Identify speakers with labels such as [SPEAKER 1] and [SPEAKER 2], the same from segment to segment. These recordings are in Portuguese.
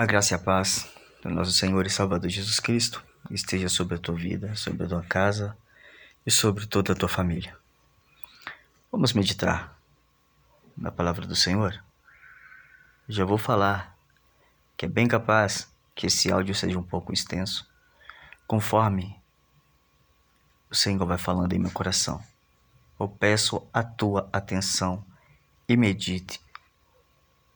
[SPEAKER 1] A graça e a paz do nosso Senhor e Salvador Jesus Cristo esteja sobre a tua vida, sobre a tua casa e sobre toda a tua família. Vamos meditar na palavra do Senhor? Já vou falar que é bem capaz que esse áudio seja um pouco extenso, conforme o Senhor vai falando em meu coração. Eu peço a tua atenção e medite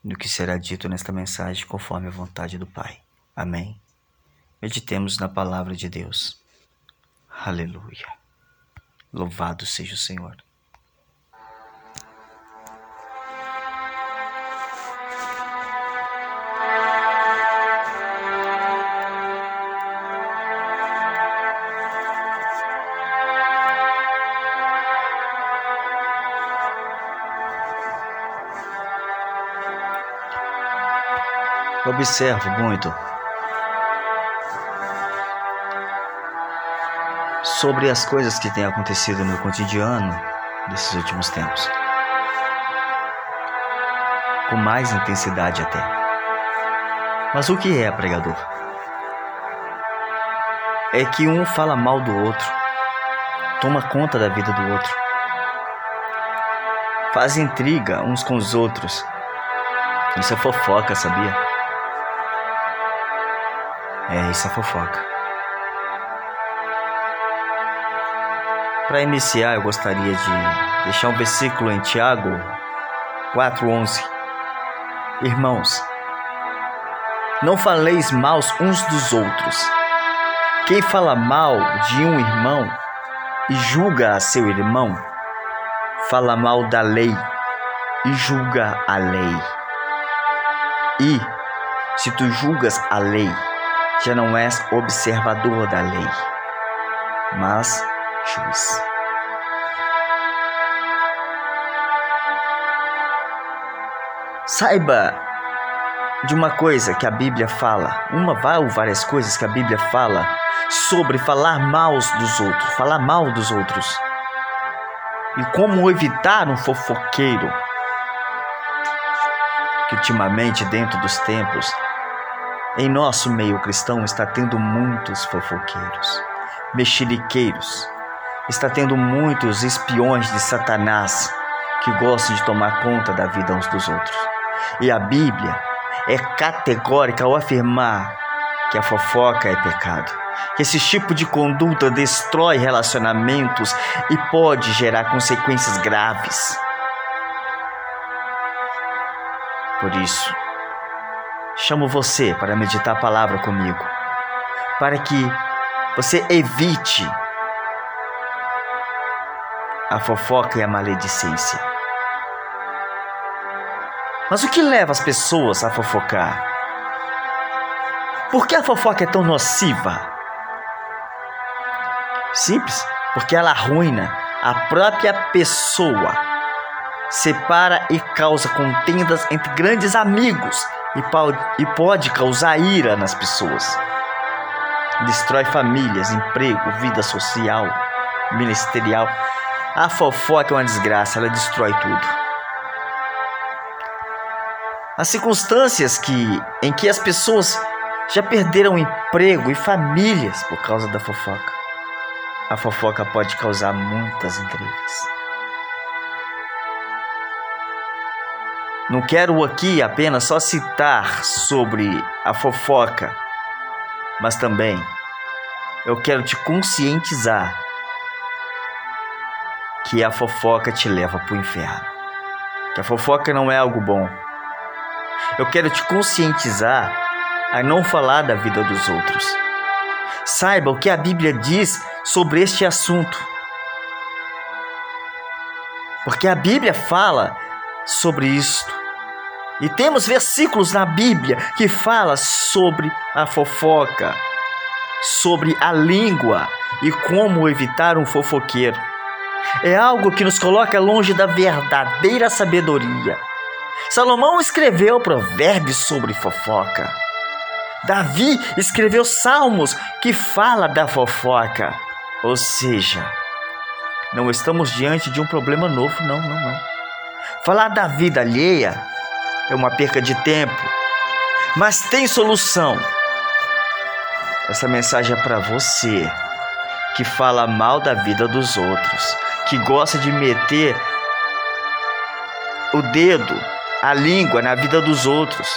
[SPEAKER 1] no que será dito nesta mensagem conforme a vontade do Pai. Amém. Meditemos na palavra de Deus. Aleluia. Louvado seja o Senhor. Observo muito sobre as coisas que têm acontecido no cotidiano desses últimos tempos. Com mais intensidade até. Mas o que é pregador? É que um fala mal do outro, toma conta da vida do outro, faz intriga uns com os outros. Isso é fofoca, sabia? É, isso é fofoca. Para iniciar, eu gostaria de deixar um versículo em Tiago 4:11. Irmãos, não faleis maus uns dos outros. Quem fala mal de um irmão e julga a seu irmão, fala mal da lei e julga a lei. E se tu julgas a lei, já não és observador da lei, mas juiz. Saiba de uma coisa que a Bíblia fala, uma ou várias coisas que a Bíblia fala sobre falar mal dos outros, falar mal dos outros. E como evitar um fofoqueiro que ultimamente dentro dos tempos em nosso meio cristão está tendo muitos fofoqueiros, mexeriqueiros, está tendo muitos espiões de Satanás que gostam de tomar conta da vida uns dos outros. E a Bíblia é categórica ao afirmar que a fofoca é pecado, que esse tipo de conduta destrói relacionamentos e pode gerar consequências graves. Por isso, chamo você para meditar a palavra comigo, para que você evite a fofoca e a maledicência. Mas o que leva as pessoas a fofocar? Por que a fofoca é tão nociva? Simples, porque ela arruina a própria pessoa, separa e causa contendas entre grandes amigos e pode causar ira nas pessoas. Destrói famílias, emprego, vida social, ministerial. A fofoca é uma desgraça, ela destrói tudo. As circunstâncias que, em que as pessoas já perderam emprego e famílias por causa da fofoca. A fofoca pode causar muitas intrigas. Não quero aqui apenas só citar sobre a fofoca, mas também eu quero te conscientizar que a fofoca te leva para o inferno. Que a fofoca não é algo bom. Eu quero te conscientizar a não falar da vida dos outros. Saiba o que a Bíblia diz sobre este assunto. Porque a Bíblia fala sobre isto. E temos versículos na Bíblia que fala sobre a fofoca, sobre a língua e como evitar um fofoqueiro. É algo que nos coloca longe da verdadeira sabedoria. Salomão escreveu provérbios sobre fofoca. Davi escreveu salmos que fala da fofoca. Ou seja, não estamos diante de um problema novo, não, não, não. Falar da vida alheia é uma perca de tempo. Mas tem solução. Essa mensagem é para você que fala mal da vida dos outros, que gosta de meter o dedo, a língua na vida dos outros.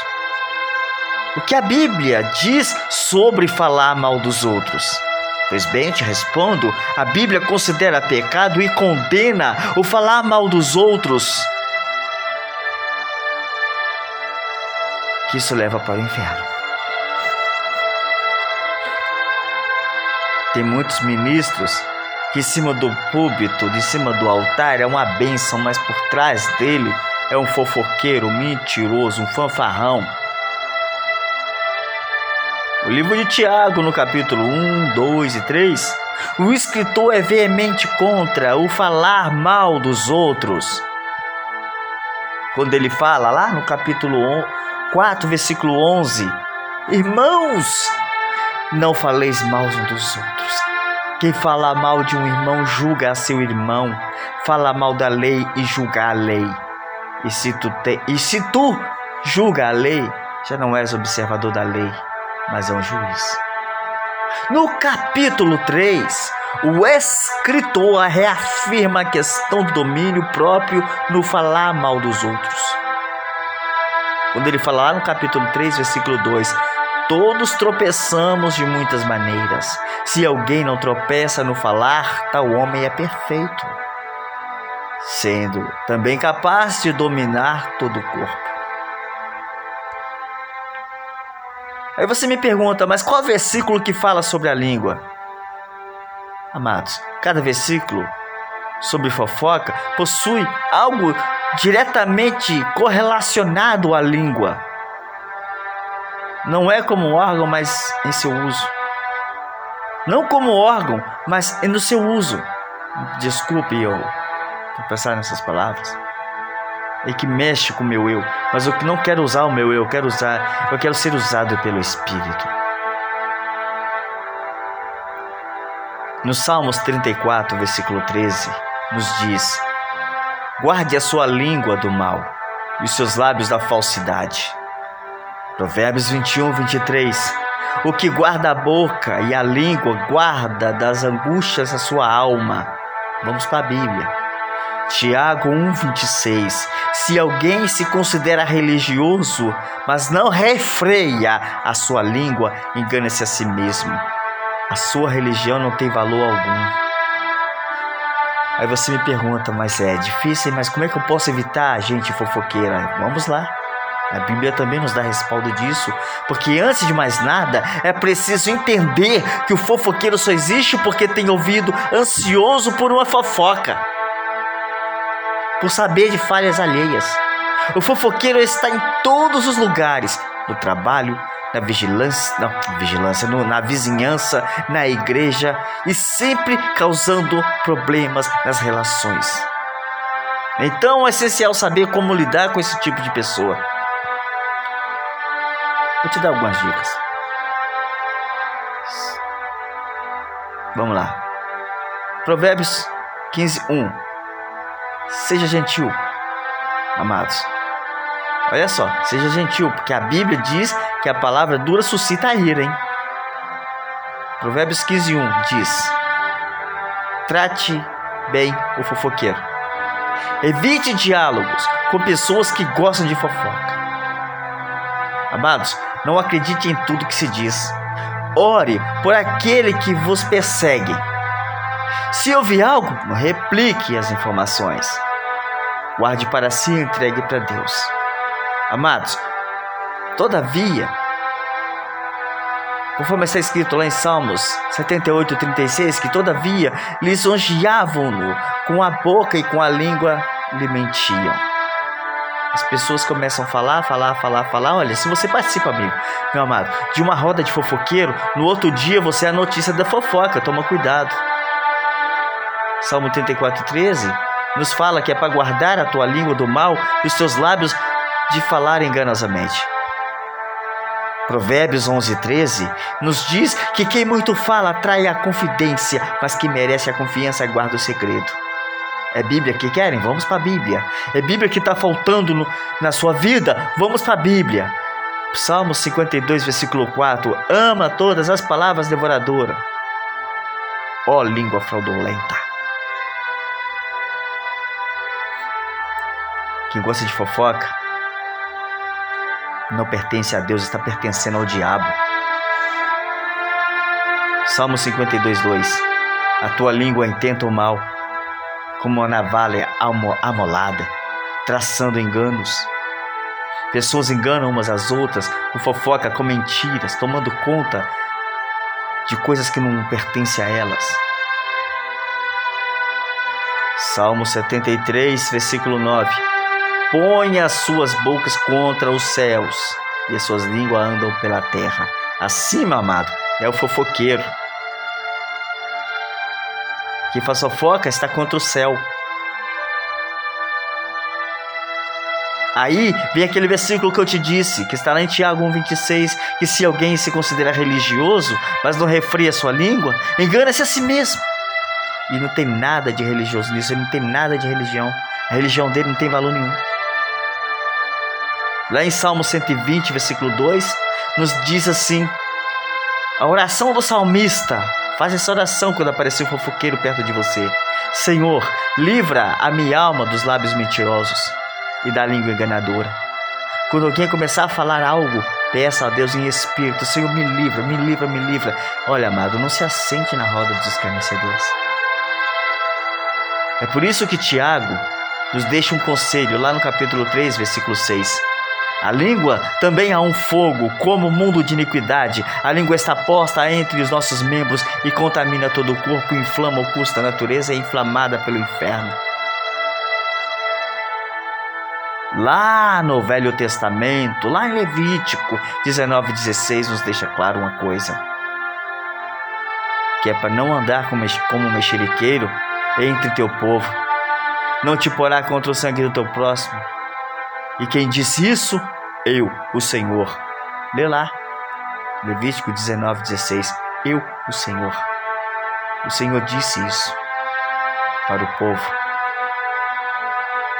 [SPEAKER 1] O que a Bíblia diz sobre falar mal dos outros? Pois bem, te respondo: a Bíblia considera pecado e condena o falar mal dos outros. Que isso leva para o inferno. Tem muitos ministros que, em cima do púlpito, de cima do altar, é uma bênção, mas por trás dele é um fofoqueiro, um mentiroso, um fanfarrão. O livro de Tiago, no capítulo 1, 2 e 3, o escritor é veemente contra o falar mal dos outros. Quando ele fala lá no capítulo 4, versículo 11: Irmãos, não faleis mal uns dos outros. Quem fala mal de um irmão julga a seu irmão, fala mal da lei e julga a lei. E se tu, te, e se tu julga a lei, já não és observador da lei, mas é um juiz. No capítulo 3, o escritor reafirma a questão do domínio próprio no falar mal dos outros. Quando ele fala lá no capítulo 3, versículo 2: Todos tropeçamos de muitas maneiras. Se alguém não tropeça no falar, tal homem é perfeito, sendo também capaz de dominar todo o corpo. Aí você me pergunta, mas qual versículo que fala sobre a língua? Amados, cada versículo sobre fofoca possui algo diretamente correlacionado à língua. Não é como órgão, mas em seu uso. Não como órgão, mas no seu uso. Desculpe eu pensar nessas palavras e que mexe com o meu eu, mas eu não quero usar o meu eu, eu quero usar, eu quero ser usado pelo Espírito. No Salmos 34, versículo 13, nos diz: Guarde a sua língua do mal e os seus lábios da falsidade. Provérbios 21, 23. O que guarda a boca e a língua guarda das angústias a sua alma. Vamos para a Bíblia. Tiago 1,26 Se alguém se considera religioso, mas não refreia a sua língua, engana-se a si mesmo. A sua religião não tem valor algum. Aí você me pergunta, mas é difícil, mas como é que eu posso evitar a gente fofoqueira? Vamos lá. A Bíblia também nos dá respaldo disso, porque antes de mais nada é preciso entender que o fofoqueiro só existe porque tem ouvido ansioso por uma fofoca por saber de falhas alheias. O fofoqueiro está em todos os lugares, no trabalho, na vigilância, não, vigilância no, na vizinhança, na igreja e sempre causando problemas nas relações. Então é essencial saber como lidar com esse tipo de pessoa. Vou te dar algumas dicas. Vamos lá. Provérbios 15, 1. Seja gentil, amados. Olha só, seja gentil, porque a Bíblia diz que a palavra dura suscita a ira, hein? Provérbios 15, 1 diz: Trate bem o fofoqueiro. Evite diálogos com pessoas que gostam de fofoca. Amados, não acredite em tudo que se diz. Ore por aquele que vos persegue se ouvir algo, replique as informações. Guarde para si e entregue para Deus. Amados, todavia, conforme está escrito lá em Salmos 78, 36, que todavia lisonjeavam-no com a boca e com a língua lhe mentiam. As pessoas começam a falar, falar, falar, falar. Olha, se você participa, amigo, meu amado, de uma roda de fofoqueiro, no outro dia você é a notícia da fofoca. Toma cuidado. Salmo 34, 13, nos fala que é para guardar a tua língua do mal e os teus lábios de falar enganosamente. Provérbios 11, 13 nos diz que quem muito fala atrai a confidência, mas quem merece a confiança guarda o segredo. É Bíblia que querem? Vamos para a Bíblia. É Bíblia que está faltando no, na sua vida? Vamos para a Bíblia. Salmo 52, versículo 4: Ama todas as palavras devoradoras, ó língua fraudulenta. Quem gosta de fofoca não pertence a Deus, está pertencendo ao diabo. Salmo 52, 2: A tua língua intenta o mal, como uma navalha amolada, traçando enganos. Pessoas enganam umas às outras com fofoca, com mentiras, tomando conta de coisas que não pertencem a elas. Salmo 73, versículo 9: Põe as suas bocas contra os céus e as suas línguas andam pela terra. Meu amado, é o fofoqueiro. Quem faz fofoca está contra o céu. Aí vem aquele versículo que eu te disse, que está lá em Tiago 1,26, que se alguém se considera religioso, mas não refria sua língua, engana-se a si mesmo. E não tem nada de religioso nisso, ele não tem nada de religião. A religião dele não tem valor nenhum. Lá em Salmo 120, versículo 2, nos diz assim: A oração do salmista, faz essa oração quando aparecer um fofoqueiro perto de você. Senhor, livra a minha alma dos lábios mentirosos e da língua enganadora. Quando alguém começar a falar algo, peça a Deus em espírito: Senhor, me livra, me livra, me livra. Olha, amado, não se assente na roda dos escarnecedores. É por isso que Tiago nos deixa um conselho lá no capítulo 3, versículo 6. A língua também há um fogo, como mundo de iniquidade. A língua está posta entre os nossos membros e contamina todo o corpo, inflama o curso da natureza e é inflamada pelo inferno. Lá no Velho Testamento, lá em Levítico 19, 16, nos deixa claro uma coisa: que é para não andar como mexeriqueiro entre teu povo, não te porá contra o sangue do teu próximo. E quem disse isso? Eu, o Senhor. Lê lá, Levítico 19, 16. Eu, o Senhor. O Senhor disse isso para o povo.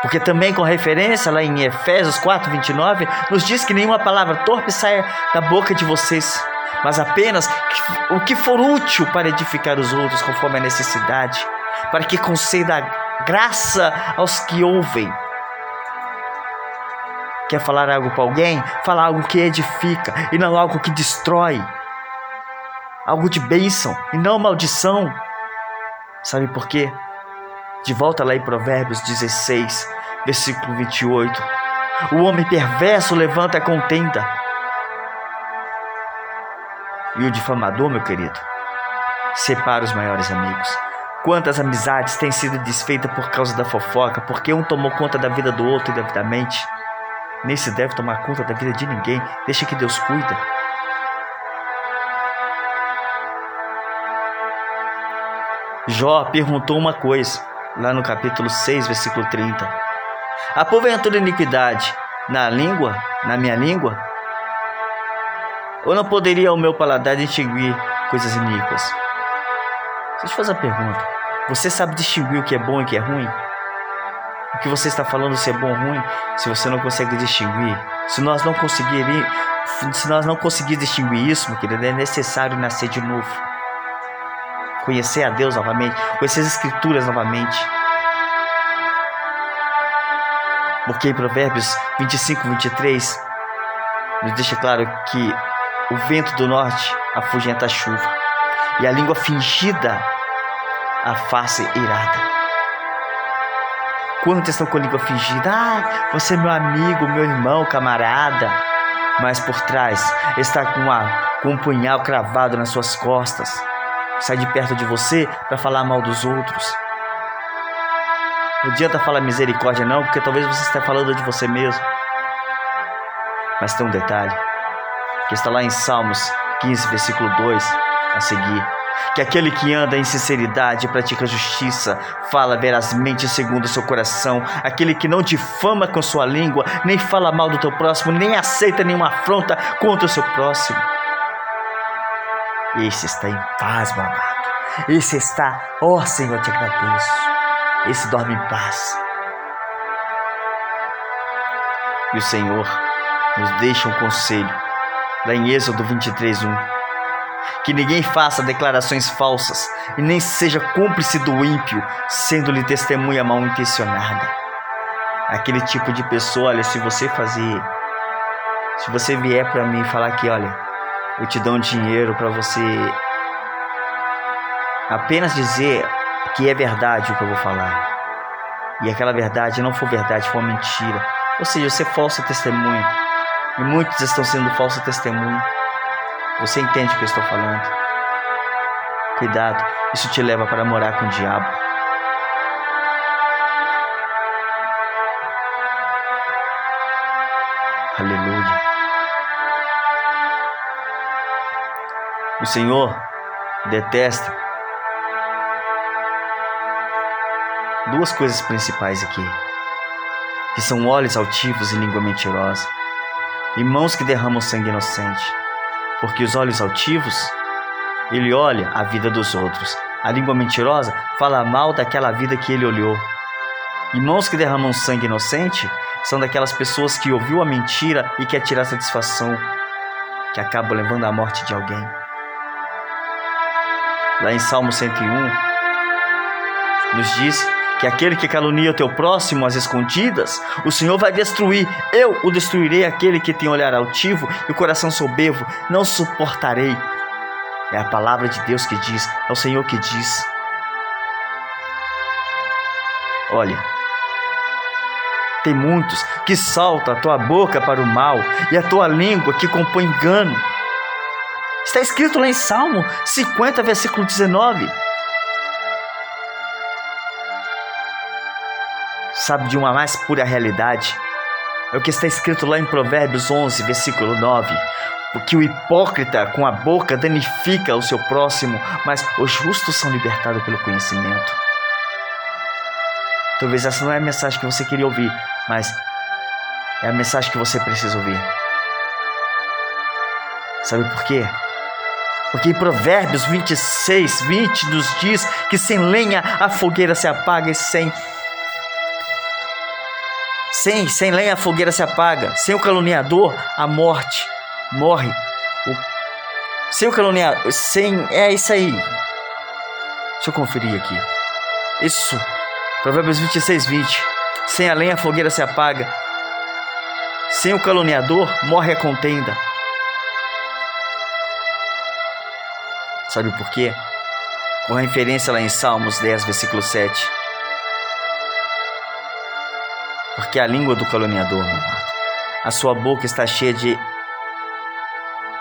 [SPEAKER 1] Porque também com referência lá em Efésios 4, 29, nos diz que nenhuma palavra torpe saia da boca de vocês, mas apenas o que for útil para edificar os outros conforme a necessidade, para que conceda graça aos que ouvem. Quer falar algo para alguém? Fala algo que edifica e não algo que destrói. Algo de bênção e não maldição. Sabe por quê? De volta lá em Provérbios 16, versículo 28. O homem perverso levanta a contenda. E o difamador, meu querido, separa os maiores amigos. Quantas amizades têm sido desfeitas por causa da fofoca, porque um tomou conta da vida do outro indevidamente? Nem se deve tomar conta da vida de ninguém, deixa que Deus cuida. Jó perguntou uma coisa lá no capítulo 6, versículo 30. Há porventura iniquidade na língua, na minha língua? Ou não poderia o meu paladar distinguir coisas iníquas? Deixa eu te fazer uma pergunta. Você sabe distinguir o que é bom e o que é ruim? O que você está falando se é bom ou ruim, se você não consegue distinguir? Se nós não conseguirmos, se nós não conseguir distinguir isso, meu querido, é necessário nascer de novo conhecer a Deus novamente, conhecer as Escrituras novamente. Porque em Provérbios 25, 23, nos deixa claro que o vento do norte afugenta a chuva, e a língua fingida a face irada. Quantos estão com língua fingida? Ah, você é meu amigo, meu irmão, camarada. Mas por trás está com, uma, com um punhal cravado nas suas costas sai de perto de você para falar mal dos outros. Não adianta falar misericórdia, não, porque talvez você esteja falando de você mesmo. Mas tem um detalhe, que está lá em Salmos 15, versículo 2, a seguir. Que aquele que anda em sinceridade e pratica justiça, fala verazmente segundo seu coração, aquele que não difama com sua língua, nem fala mal do teu próximo, nem aceita nenhuma afronta contra o seu próximo esse está em paz, meu amado. Esse está, ó oh, Senhor, te agradeço. Esse dorme em paz. E o Senhor nos deixa um conselho, lá em Êxodo 23, 1. Que ninguém faça declarações falsas e nem seja cúmplice do ímpio, sendo-lhe testemunha mal intencionada. Aquele tipo de pessoa, olha, se você fazer, se você vier para mim falar que, olha, eu te dou um dinheiro para você apenas dizer que é verdade o que eu vou falar. E aquela verdade não for verdade, for mentira. Ou seja, você é falso testemunho. E muitos estão sendo falso testemunho. Você entende o que eu estou falando? Cuidado, isso te leva para morar com o diabo. Aleluia. O Senhor detesta duas coisas principais aqui, que são olhos altivos e língua mentirosa, e mãos que derramam sangue inocente, porque os olhos altivos, ele olha a vida dos outros, a língua mentirosa fala mal daquela vida que ele olhou, e mãos que derramam sangue inocente são daquelas pessoas que ouviu a mentira e quer tirar satisfação, que acabam levando à morte de alguém. Lá em Salmo 101, nos diz que aquele que calunia o teu próximo às escondidas, o Senhor vai destruir. Eu o destruirei, aquele que tem olhar altivo e o coração soberbo, não suportarei. É a palavra de Deus que diz, é o Senhor que diz. Olha, tem muitos que saltam a tua boca para o mal e a tua língua que compõe engano. Está escrito lá em Salmo 50, versículo 19. Sabe de uma mais pura realidade? É o que está escrito lá em Provérbios 11, versículo 9. Porque o hipócrita com a boca danifica o seu próximo, mas os justos são libertados pelo conhecimento. Talvez essa não é a mensagem que você queria ouvir, mas é a mensagem que você precisa ouvir. Sabe por quê? Porque em Provérbios 26, 20 nos diz que sem lenha a fogueira se apaga e sem sem, sem lenha a fogueira se apaga, sem o caluniador a morte morre. O, sem o caluniador, sem é isso aí. Deixa eu conferir aqui. Isso. Provérbios 26, 20. Sem a lenha a fogueira se apaga. Sem o caluniador morre a contenda. Sabe por quê? Com referência lá em Salmos 10, versículo 7. Porque a língua do caluniador, meu amado, a sua boca está cheia de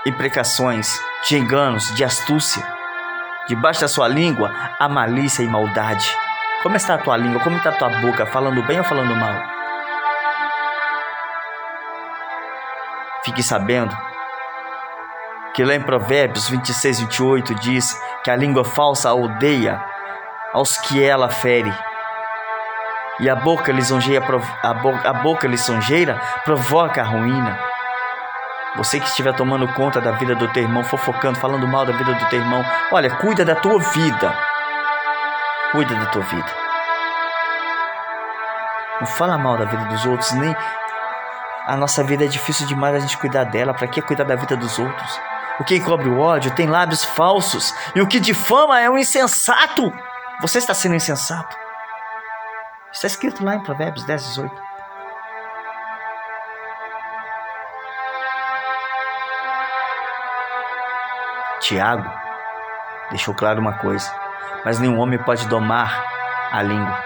[SPEAKER 1] imprecações, de enganos, de astúcia. Debaixo da sua língua há malícia e maldade. Como está a tua língua? Como está a tua boca? Falando bem ou falando mal? Fique sabendo que lá em Provérbios 26, 28 diz que a língua falsa odeia aos que ela fere. E a boca lisonjeira, a, boca, a boca lisonjeira provoca a ruína. Você que estiver tomando conta da vida do teu irmão, fofocando, falando mal da vida do teu irmão, olha, cuida da tua vida. Cuida da tua vida. Não fala mal da vida dos outros, nem a nossa vida é difícil demais a gente cuidar dela. Para que cuidar da vida dos outros? O que encobre o ódio tem lábios falsos, e o que difama é um insensato. Você está sendo insensato. Está escrito lá em Provérbios 10, 18. Tiago deixou claro uma coisa: mas nenhum homem pode domar a língua.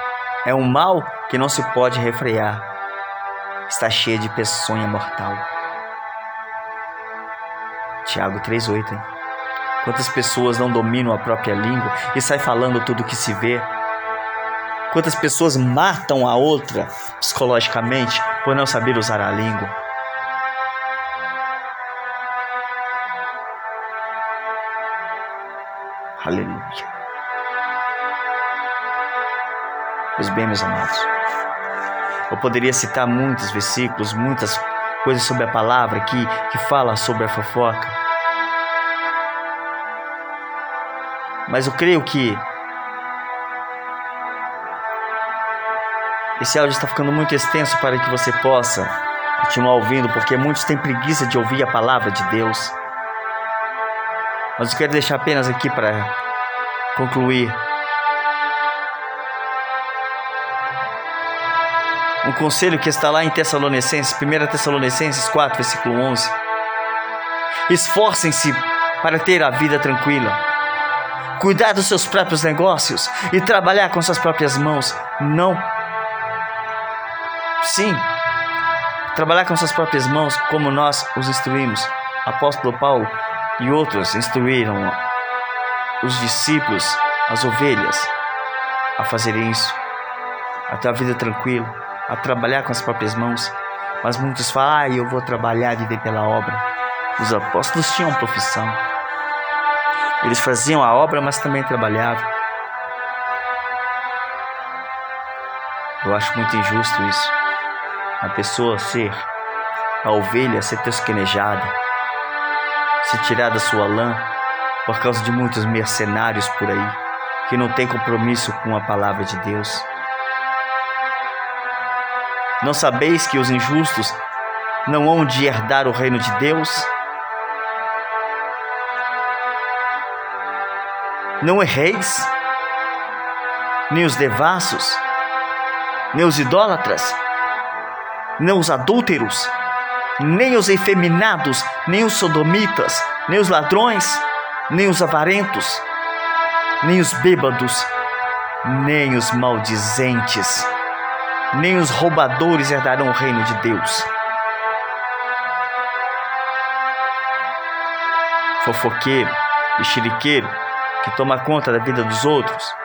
[SPEAKER 1] É um mal que não se pode refrear. Está cheia de peçonha mortal. Tiago 3,8. Quantas pessoas não dominam a própria língua e saem falando tudo o que se vê? Quantas pessoas matam a outra psicologicamente por não saber usar a língua? Aleluia. Pois bem, meus amados, eu poderia citar muitos versículos, muitas coisas sobre a palavra que, que fala sobre a fofoca. Mas eu creio que esse áudio está ficando muito extenso para que você possa continuar ouvindo, porque muitos têm preguiça de ouvir a palavra de Deus. Mas eu quero deixar apenas aqui para concluir um conselho que está lá em Tessalonicenses, 1 Tessalonicenses 4, versículo 11. Esforcem-se para ter a vida tranquila, cuidar dos seus próprios negócios e trabalhar com suas próprias mãos. Não. Sim, trabalhar com suas próprias mãos, como nós os instruímos. Apóstolo Paulo e outros instruíram os discípulos, as ovelhas, a fazerem isso, a ter a vida tranquila, a trabalhar com as próprias mãos. Mas muitos falam, ah, eu vou trabalhar, viver pela obra. Os apóstolos tinham profissão. Eles faziam a obra, mas também trabalhavam. Eu acho muito injusto isso. A pessoa ser a ovelha, ser tesquenejada, se tirar da sua lã por causa de muitos mercenários por aí que não tem compromisso com a palavra de Deus. Não sabeis que os injustos não hão de herdar o reino de Deus? Não erreis, nem os devassos, nem os idólatras, nem os adúlteros, nem os efeminados, nem os sodomitas, nem os ladrões, nem os avarentos, nem os bêbados, nem os maldizentes, nem os roubadores herdarão o reino de Deus. Fofoqueiro e xeriqueiro que toma conta da vida dos outros.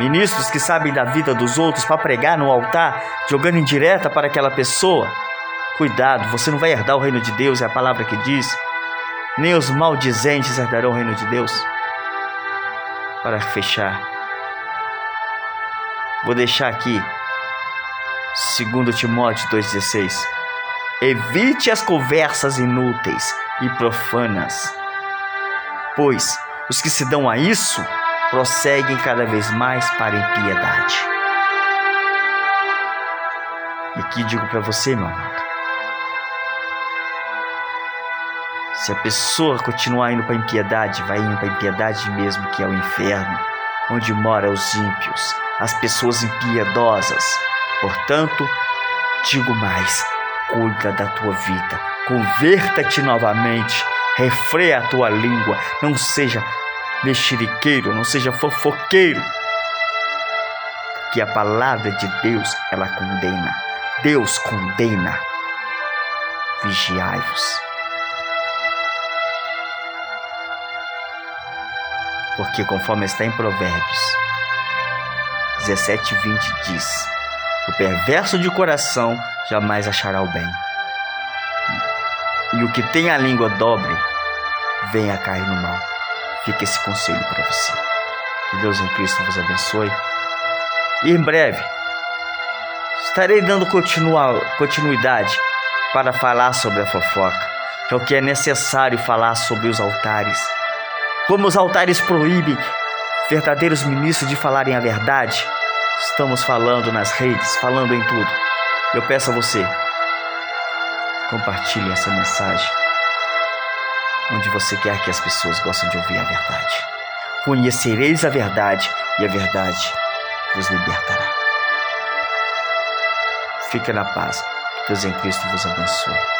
[SPEAKER 1] Ministros que sabem da vida dos outros para pregar no altar, jogando indireta para aquela pessoa. Cuidado, você não vai herdar o reino de Deus, é a palavra que diz. Nem os maldizentes herdarão o reino de Deus. Para fechar, vou deixar aqui 2 Timóteo 2,16. Evite as conversas inúteis e profanas pois os que se dão a isso prosseguem cada vez mais para a impiedade. E aqui digo para você, meu amado, se a pessoa continuar indo para a impiedade, vai indo para a impiedade mesmo, que é o inferno, onde moram os ímpios, as pessoas impiedosas. Portanto, digo mais: cuida da tua vida, converta-te novamente refreia a tua língua, não seja mexeriqueiro, não seja fofoqueiro. Que a palavra de Deus, ela condena. Deus condena. Vigiai-vos. Porque conforme está em Provérbios 17, 20 diz: O perverso de coração jamais achará o bem. E o que tem a língua dobre venha cair no mal. Fica esse conselho para você. Que Deus em Cristo vos abençoe. E em breve estarei dando continuidade para falar sobre a fofoca, que é o que é necessário falar sobre os altares. Como os altares proíbem verdadeiros ministros de falarem a verdade, estamos falando nas redes, falando em tudo. Eu peço a você, compartilhe essa mensagem onde você quer que as pessoas gostem de ouvir a verdade. Conhecereis a verdade e a verdade vos libertará. Fica na paz. Deus em Cristo vos abençoe.